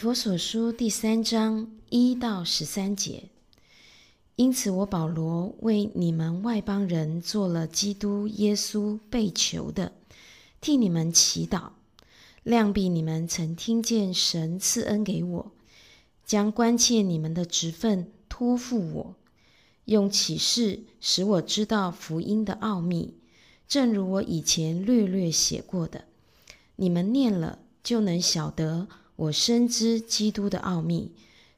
佛所书第三章一到十三节。因此，我保罗为你们外邦人做了基督耶稣被囚的，替你们祈祷，量必你们曾听见神赐恩给我，将关切你们的职分托付我，用启示使我知道福音的奥秘，正如我以前略略写过的，你们念了就能晓得。我深知基督的奥秘，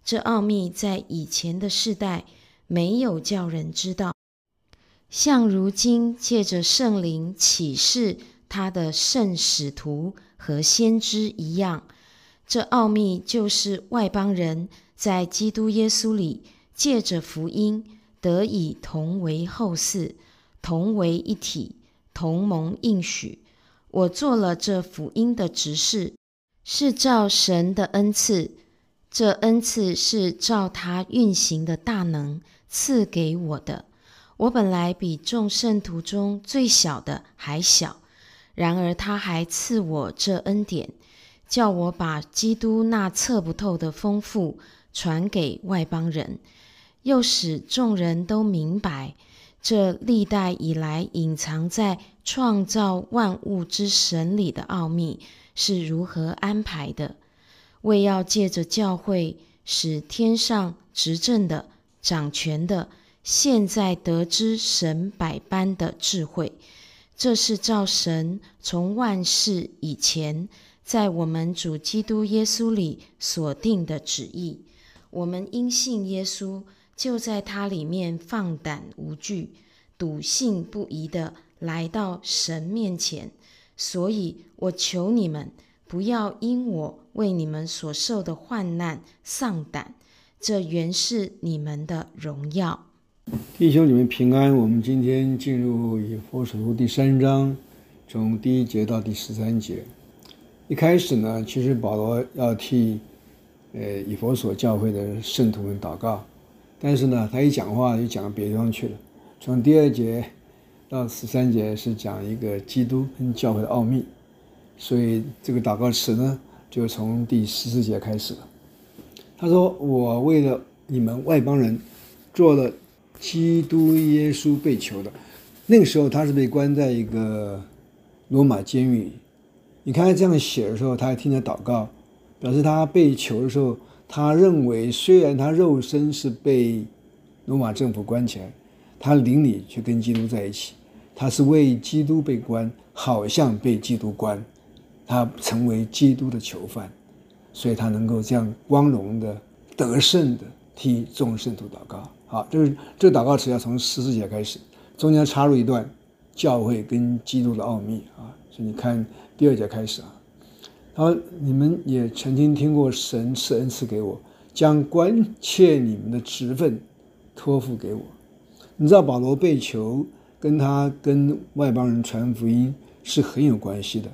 这奥秘在以前的世代没有叫人知道，像如今借着圣灵启示他的圣使徒和先知一样。这奥秘就是外邦人在基督耶稣里借着福音得以同为后嗣，同为一体，同蒙应许。我做了这福音的执事。是照神的恩赐，这恩赐是照他运行的大能赐给我的。我本来比众圣徒中最小的还小，然而他还赐我这恩典，叫我把基督那测不透的丰富传给外邦人，又使众人都明白这历代以来隐藏在创造万物之神里的奥秘。是如何安排的？为要借着教会，使天上执政的、掌权的，现在得知神百般的智慧。这是照神从万世以前，在我们主基督耶稣里所定的旨意。我们因信耶稣，就在他里面放胆无惧、笃信不疑地来到神面前。所以我求你们不要因我为你们所受的患难丧胆，这原是你们的荣耀。弟兄你们平安。我们今天进入以弗所书第三章，从第一节到第十三节。一开始呢，其实保罗要替呃以弗所教会的圣徒们祷告，但是呢，他一讲话就讲到别地方去了。从第二节。到十三节是讲一个基督跟教会的奥秘，所以这个祷告词呢，就从第十四节开始了。他说：“我为了你们外邦人，做了基督耶稣被囚的。那个时候他是被关在一个罗马监狱里。你看他这样写的时候，他还听着祷告，表示他被囚的时候，他认为虽然他肉身是被罗马政府关起来，他灵里却跟基督在一起。”他是为基督被关，好像被基督关，他成为基督的囚犯，所以他能够这样光荣的、得胜的替众圣徒祷告。好，这个这个祷告词要从十四节开始，中间插入一段教会跟基督的奥秘啊。所以你看第二节开始啊，他说你们也曾经听过神赐恩赐给我，将关切你们的职分托付给我。你知道保罗被囚。跟他跟外邦人传福音是很有关系的，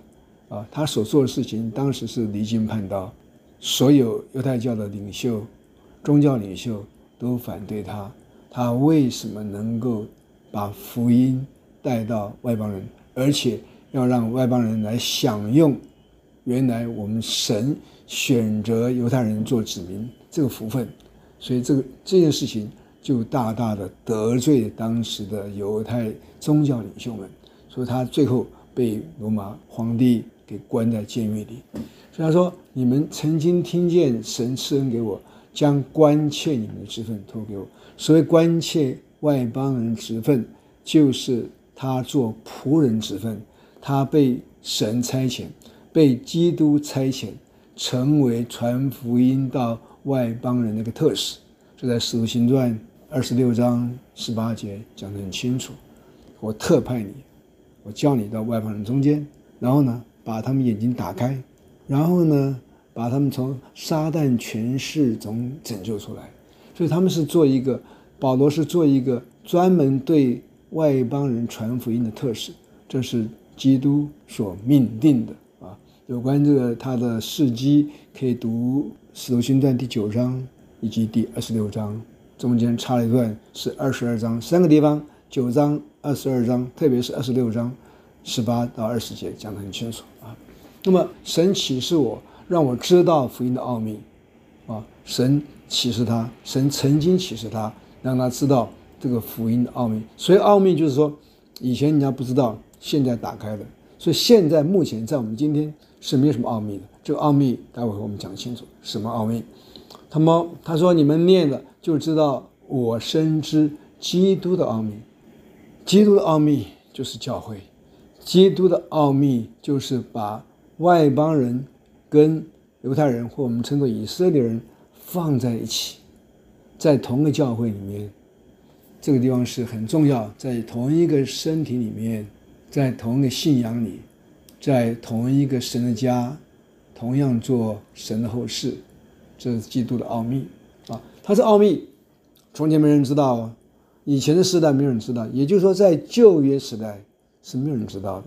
啊，他所做的事情当时是离经叛道，所有犹太教的领袖、宗教领袖都反对他。他为什么能够把福音带到外邦人，而且要让外邦人来享用原来我们神选择犹太人做子民这个福分？所以这个这件事情。就大大的得罪当时的犹太宗教领袖们，所以他最后被罗马皇帝给关在监狱里。所以他说：“你们曾经听见神赐恩给我，将关切你们的职分托给我。所谓关切外邦人职分，就是他做仆人职分，他被神差遣，被基督差遣，成为传福音到外邦人那个特使。这在《使徒行传》。”二十六章十八节讲得很清楚，我特派你，我叫你到外邦人中间，然后呢，把他们眼睛打开，然后呢，把他们从撒旦权势中拯救出来。所以他们是做一个，保罗是做一个专门对外邦人传福音的特使，这是基督所命定的啊。有关这个他的事迹，可以读《使徒行传》第九章以及第二十六章。中间插了一段，是二十二章三个地方，九章、二十二章，特别是二十六章，十八到二十节讲得很清楚啊。那么神启示我，让我知道福音的奥秘，啊，神启示他，神曾经启示他，让他知道这个福音的奥秘。所以奥秘就是说，以前人家不知道，现在打开了。所以现在目前在我们今天是没有什么奥秘的。这个奥秘待会儿我们讲清楚什么奥秘。他们他说你们念了就知道，我深知基督的奥秘。基督的奥秘就是教会，基督的奥秘就是把外邦人跟犹太人或我们称作以色列人放在一起，在同个教会里面，这个地方是很重要，在同一个身体里面，在同一个信仰里，在同一个神的家，同样做神的后事，这是基督的奥秘啊！它是奥秘，从前没人知道啊，以前的时代没有人知道，也就是说，在旧约时代是没有人知道的。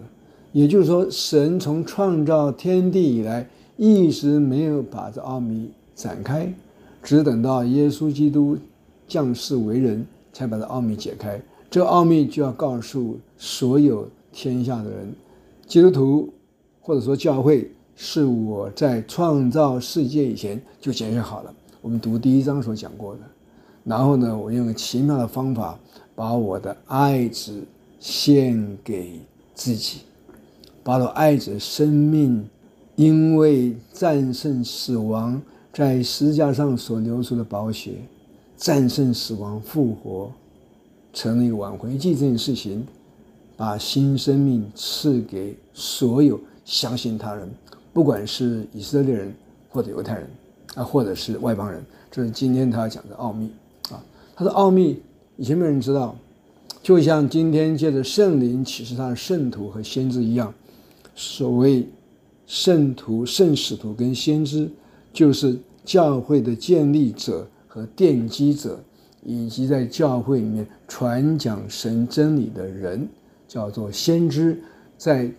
也就是说，神从创造天地以来，一直没有把这奥秘展开，只等到耶稣基督降世为人，才把这奥秘解开。这奥秘就要告诉所有天下的人，基督徒或者说教会，是我在创造世界以前就解决好了。我们读第一章所讲过的，然后呢，我用个奇妙的方法，把我的爱子献给自己。把我爱子生命，因为战胜死亡，在十字架上所流出的宝血，战胜死亡复活，成了一个挽回祭这件事情，把新生命赐给所有相信他人，不管是以色列人或者犹太人啊，或者是外邦人，这是今天他讲的奥秘啊。他的奥秘以前没有人知道，就像今天借着圣灵启示他的圣徒和先知一样。所谓圣徒、圣使徒跟先知，就是教会的建立者和奠基者，以及在教会里面传讲神真理的人，叫做先知；在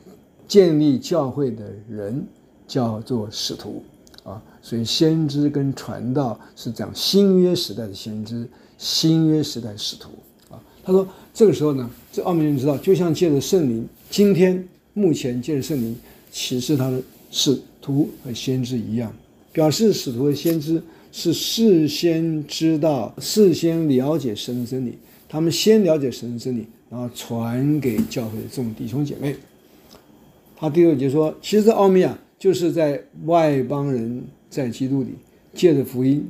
建立教会的人叫做使徒。啊，所以先知跟传道是讲新约时代的先知，新约时代使徒。啊，他说这个时候呢，这奥秘人知道，就像借着圣灵，今天。目前借着圣灵启示他的使徒和先知一样，表示使徒和先知是事先知道、事先了解神的真理，他们先了解神的真理，然后传给教会的众弟兄姐妹。他第二节说，其实奥秘啊，就是在外邦人在基督里借着福音，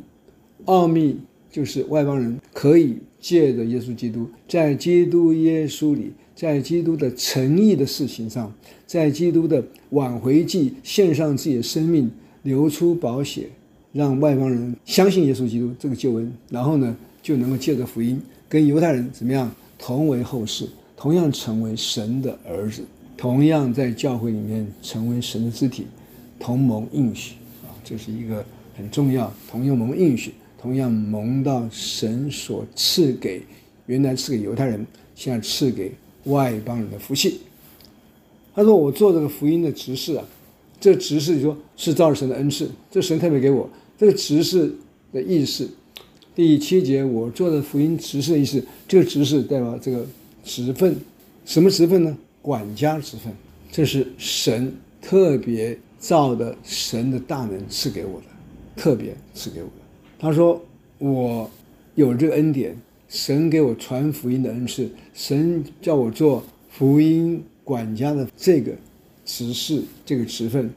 奥秘就是外邦人可以借着耶稣基督，在基督耶稣里。在基督的诚意的事情上，在基督的挽回祭献上自己的生命，流出宝血，让外邦人相信耶稣基督这个救恩，然后呢，就能够借着福音跟犹太人怎么样同为后世，同样成为神的儿子，同样在教会里面成为神的肢体，同蒙应许啊，这是一个很重要，同样蒙应许，同样蒙到神所赐给原来赐给犹太人，现在赐给。外邦人的福气，他说：“我做这个福音的执事啊，这执事就说是照着神的恩赐，这神特别给我这个执事的意思。第七节，我做的福音执事的意思，这个执事代表这个职分，什么职分呢？管家职分，这是神特别造的神的大能赐给我的，特别赐给我的。他说我有这个恩典。”神给我传福音的恩赐，神叫我做福音管家的这个职事，这个职分，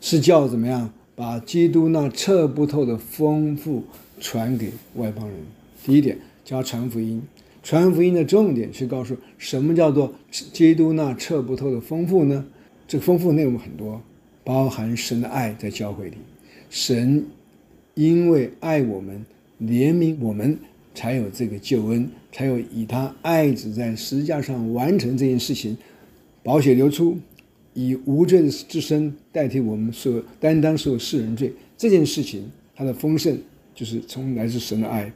是叫怎么样把基督那测不透的丰富传给外邦人。第一点叫传福音，传福音的重点是告诉什么叫做基督那彻不透的丰富呢？这个丰富内容很多，包含神的爱在教会里，神因为爱我们，怜悯我们。才有这个救恩，才有以他爱子在十字架上完成这件事情，宝血流出，以无罪之身代替我们所担当所有世人罪。这件事情，它的丰盛就是从来自神的爱，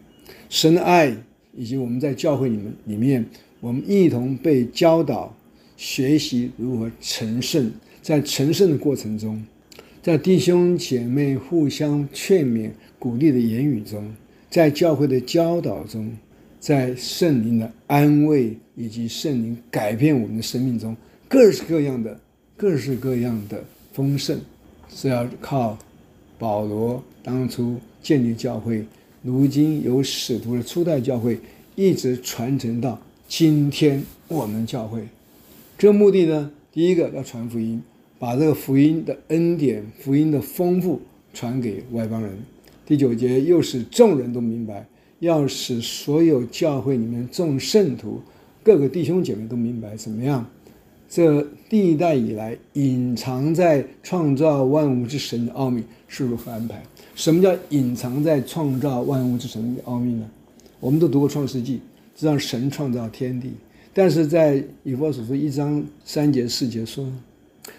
神的爱以及我们在教会里面里面，我们一同被教导学习如何成圣，在成圣的过程中，在弟兄姐妹互相劝勉鼓励的言语中。在教会的教导中，在圣灵的安慰以及圣灵改变我们的生命中，各式各样的、各式各样的丰盛，是要靠保罗当初建立教会，如今由使徒的初代教会一直传承到今天我们教会。这目的呢，第一个要传福音，把这个福音的恩典、福音的丰富传给外邦人。第九节又使众人都明白，要使所有教会里面众圣徒、各个弟兄姐妹都明白怎么样。这历代以来隐藏在创造万物之神的奥秘是如何安排？什么叫隐藏在创造万物之神的奥秘呢？我们都读过创世纪，知道神创造天地，但是在以弗所书一章三节四节说，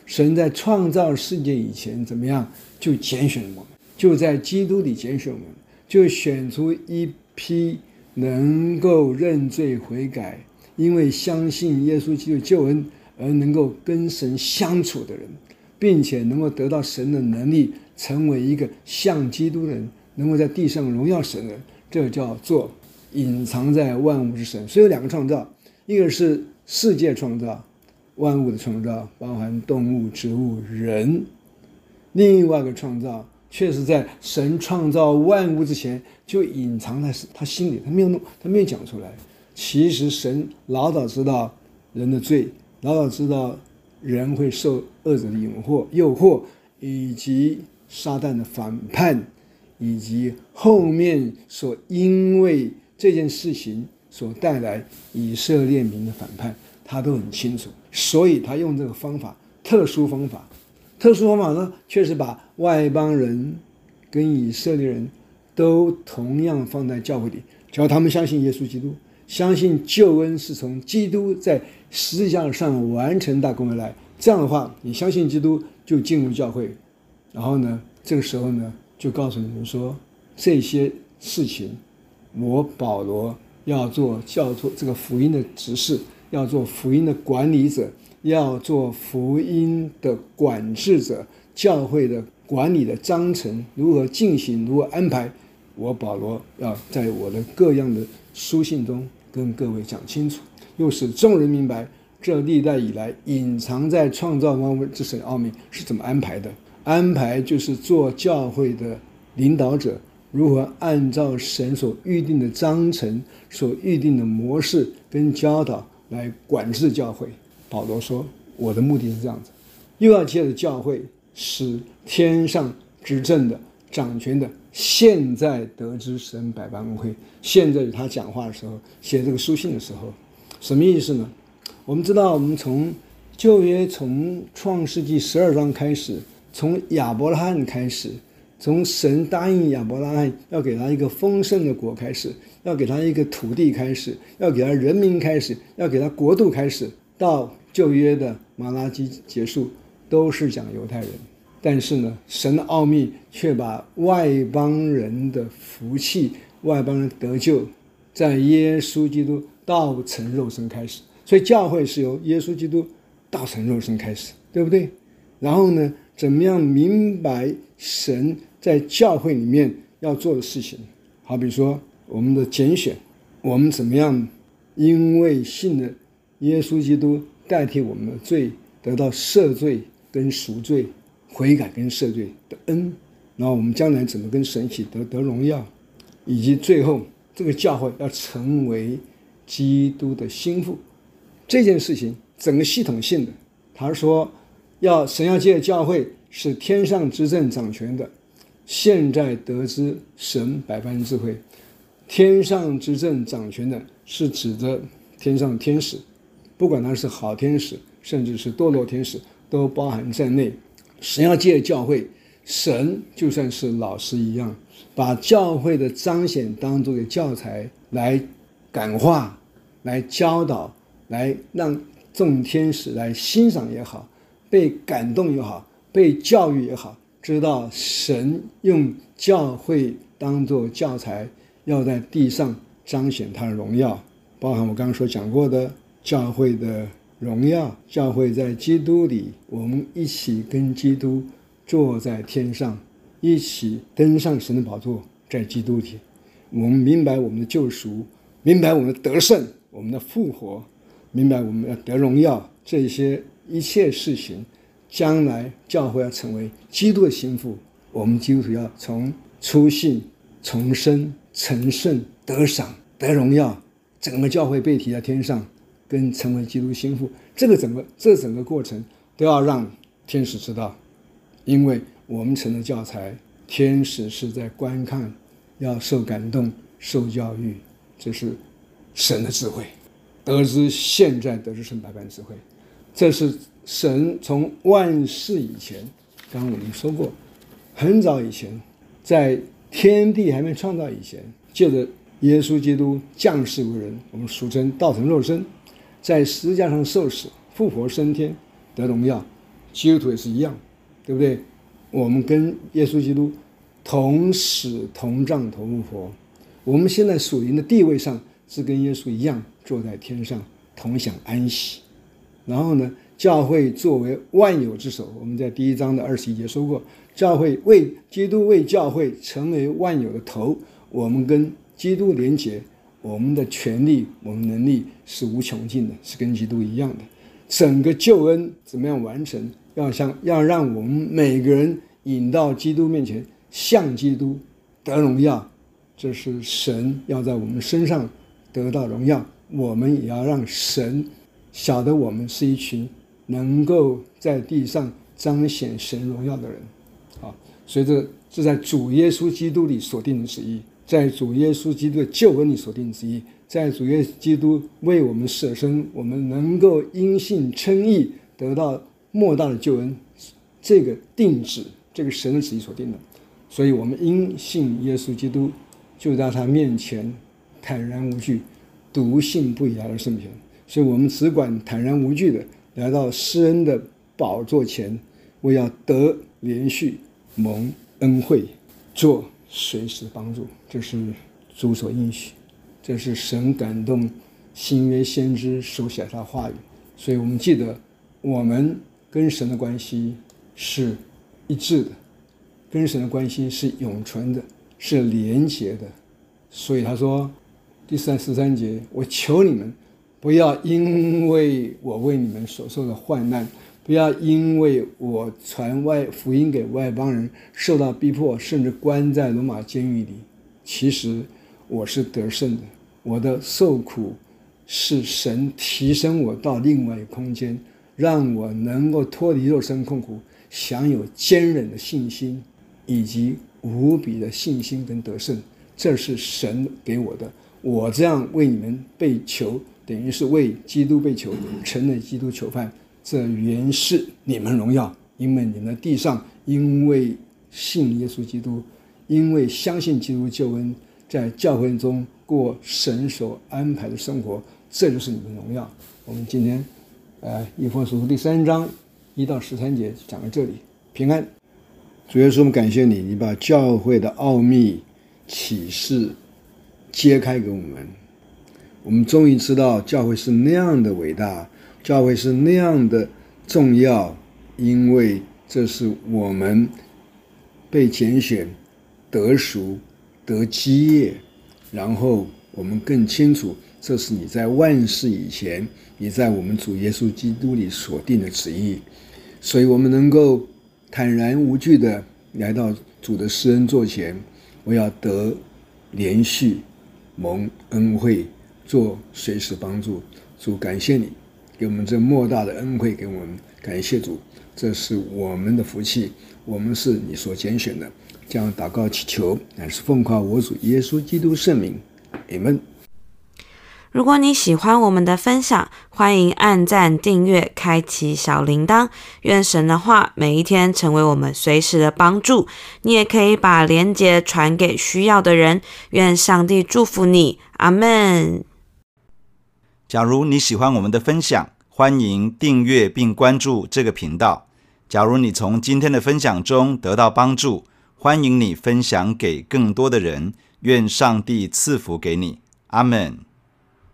神在创造世界以前怎么样就拣选我们，就在基督里拣选我们，就选出一批能够认罪悔改，因为相信耶稣基督救恩。而能够跟神相处的人，并且能够得到神的能力，成为一个像基督的人，能够在地上荣耀神的人，这叫做隐藏在万物之神。所以有两个创造，一个是世界创造，万物的创造，包含动物、植物、人；另外一个创造，却是在神创造万物之前就隐藏在他心里，他没有弄，他没有讲出来。其实神老早知道人的罪。老早知道人会受恶者的引惑、诱惑，以及撒旦的反叛，以及后面所因为这件事情所带来以色列民的反叛，他都很清楚。所以他用这个方法，特殊方法，特殊方法呢，确实把外邦人跟以色列人都同样放在教会里，只要他们相信耶稣基督。相信救恩是从基督在实际上上完成大功而来，这样的话，你相信基督就进入教会，然后呢，这个时候呢，就告诉你们说这些事情，我保罗要做教做这个福音的执事，要做福音的管理者，要做福音的管制者，教会的管理的章程如何进行，如何安排，我保罗要在我的各样的书信中。跟各位讲清楚，又使众人明白，这历代以来隐藏在创造万物之神奥秘是怎么安排的。安排就是做教会的领导者，如何按照神所预定的章程、所预定的模式跟教导来管制教会。保罗说：“我的目的是这样子，又要借着教会，使天上执政的、掌权的。”现在得知神百般恩惠。现在与他讲话的时候，写这个书信的时候，什么意思呢？我们知道，我们从旧约从创世纪十二章开始，从亚伯拉罕开始，从神答应亚伯拉罕要给他一个丰盛的国开始，要给他一个土地开始，要给他人民开始，要给他国度开始，到旧约的马拉基结束，都是讲犹太人。但是呢，神的奥秘却把外邦人的福气、外邦人得救，在耶稣基督道成肉身开始。所以教会是由耶稣基督道成肉身开始，对不对？然后呢，怎么样明白神在教会里面要做的事情？好比说我们的拣选，我们怎么样因为信了耶稣基督代替我们的罪，得到赦罪跟赎罪。悔改跟赦罪的恩，然后我们将来怎么跟神一起得得荣耀，以及最后这个教会要成为基督的心腹，这件事情整个系统性的，他说要神要借教会是天上执政掌权的，现在得知神百般智慧，天上执政掌权的是指的天上天使，不管他是好天使，甚至是堕落天使，都包含在内。神要借教会，神就算是老师一样，把教会的彰显当作个教材来感化、来教导、来让众天使来欣赏也好，被感动也好，被教育也好，知道神用教会当作教材，要在地上彰显他的荣耀，包含我刚刚所讲过的教会的。荣耀教会在基督里，我们一起跟基督坐在天上，一起登上神的宝座，在基督里，我们明白我们的救赎，明白我们的得胜，我们的复活，明白我们要得荣耀，这些一切事情，将来教会要成为基督的心腹，我们基督徒要从初信、重生、成圣、得赏、得荣耀，整个教会被提在天上，跟成为基督心腹，这个整个这整个过程都要让天使知道，因为我们成了教材，天使是在观看，要受感动、受教育，这是神的智慧，得知现在得知神百般智慧，这是神从万世以前，刚刚我们说过，很早以前，在天地还没创造以前，借着耶稣基督降世为人，我们俗称道成肉身，在十字架上受死、复活升天得荣耀，基督徒也是一样，对不对？我们跟耶稣基督同死同葬同复活，我们现在属灵的地位上是跟耶稣一样坐在天上同享安息。然后呢，教会作为万有之首，我们在第一章的二十一节说过，教会为基督为教会成为万有的头，我们跟基督连结，我们的权利、我们能力是无穷尽的，是跟基督一样的。整个救恩怎么样完成？要像要让我们每个人引到基督面前，向基督得荣耀，这是神要在我们身上得到荣耀。我们也要让神晓得我们是一群能够在地上彰显神荣耀的人。啊，所以这是在主耶稣基督里所定的旨意。在主耶稣基督的救恩里所定旨意，在主耶稣基督为我们舍身，我们能够因信称义，得到莫大的救恩，这个定旨，这个神的旨意所定的，所以我们因信耶稣基督，就在他面前坦然无惧，笃信不疑来到圣前，所以我们只管坦然无惧的来到施恩的宝座前，我要得连续蒙恩惠，做。随时帮助，这是主所应许，这是神感动新约先知手写他话语，所以我们记得，我们跟神的关系是一致的，跟神的关系是永存的，是连结的。所以他说，第三十三节，我求你们不要因为我为你们所受的患难。不要因为我传外福音给外邦人，受到逼迫，甚至关在罗马监狱里。其实我是得胜的，我的受苦是神提升我到另外一个空间，让我能够脱离肉身痛苦，享有坚忍的信心，以及无比的信心跟得胜。这是神给我的。我这样为你们被囚，等于是为基督被囚，成了基督囚犯。这原是你们荣耀，因为你们的地上因为信耶稣基督，因为相信基督救恩，在教会中过神所安排的生活，这就是你们荣耀。我们今天，呃，以弗所书第三章一到十三节讲到这里，平安。主耶稣，我们感谢你，你把教会的奥秘启示揭开给我们，我们终于知道教会是那样的伟大。教会是那样的重要，因为这是我们被拣选、得赎、得基业，然后我们更清楚，这是你在万世以前，你在我们主耶稣基督里所定的旨意，所以我们能够坦然无惧地来到主的施恩座前，我要得连续、蒙恩惠、做随时帮助。主，感谢你。给我们这莫大的恩惠，给我们感谢主，这是我们的福气，我们是你所拣选的。将祷告祈求，乃是奉靠我主耶稣基督圣名，阿门。如果你喜欢我们的分享，欢迎按赞、订阅、开启小铃铛。愿神的话每一天成为我们随时的帮助。你也可以把连结传给需要的人。愿上帝祝福你，阿门。假如你喜欢我们的分享，欢迎订阅并关注这个频道。假如你从今天的分享中得到帮助，欢迎你分享给更多的人。愿上帝赐福给你，阿门。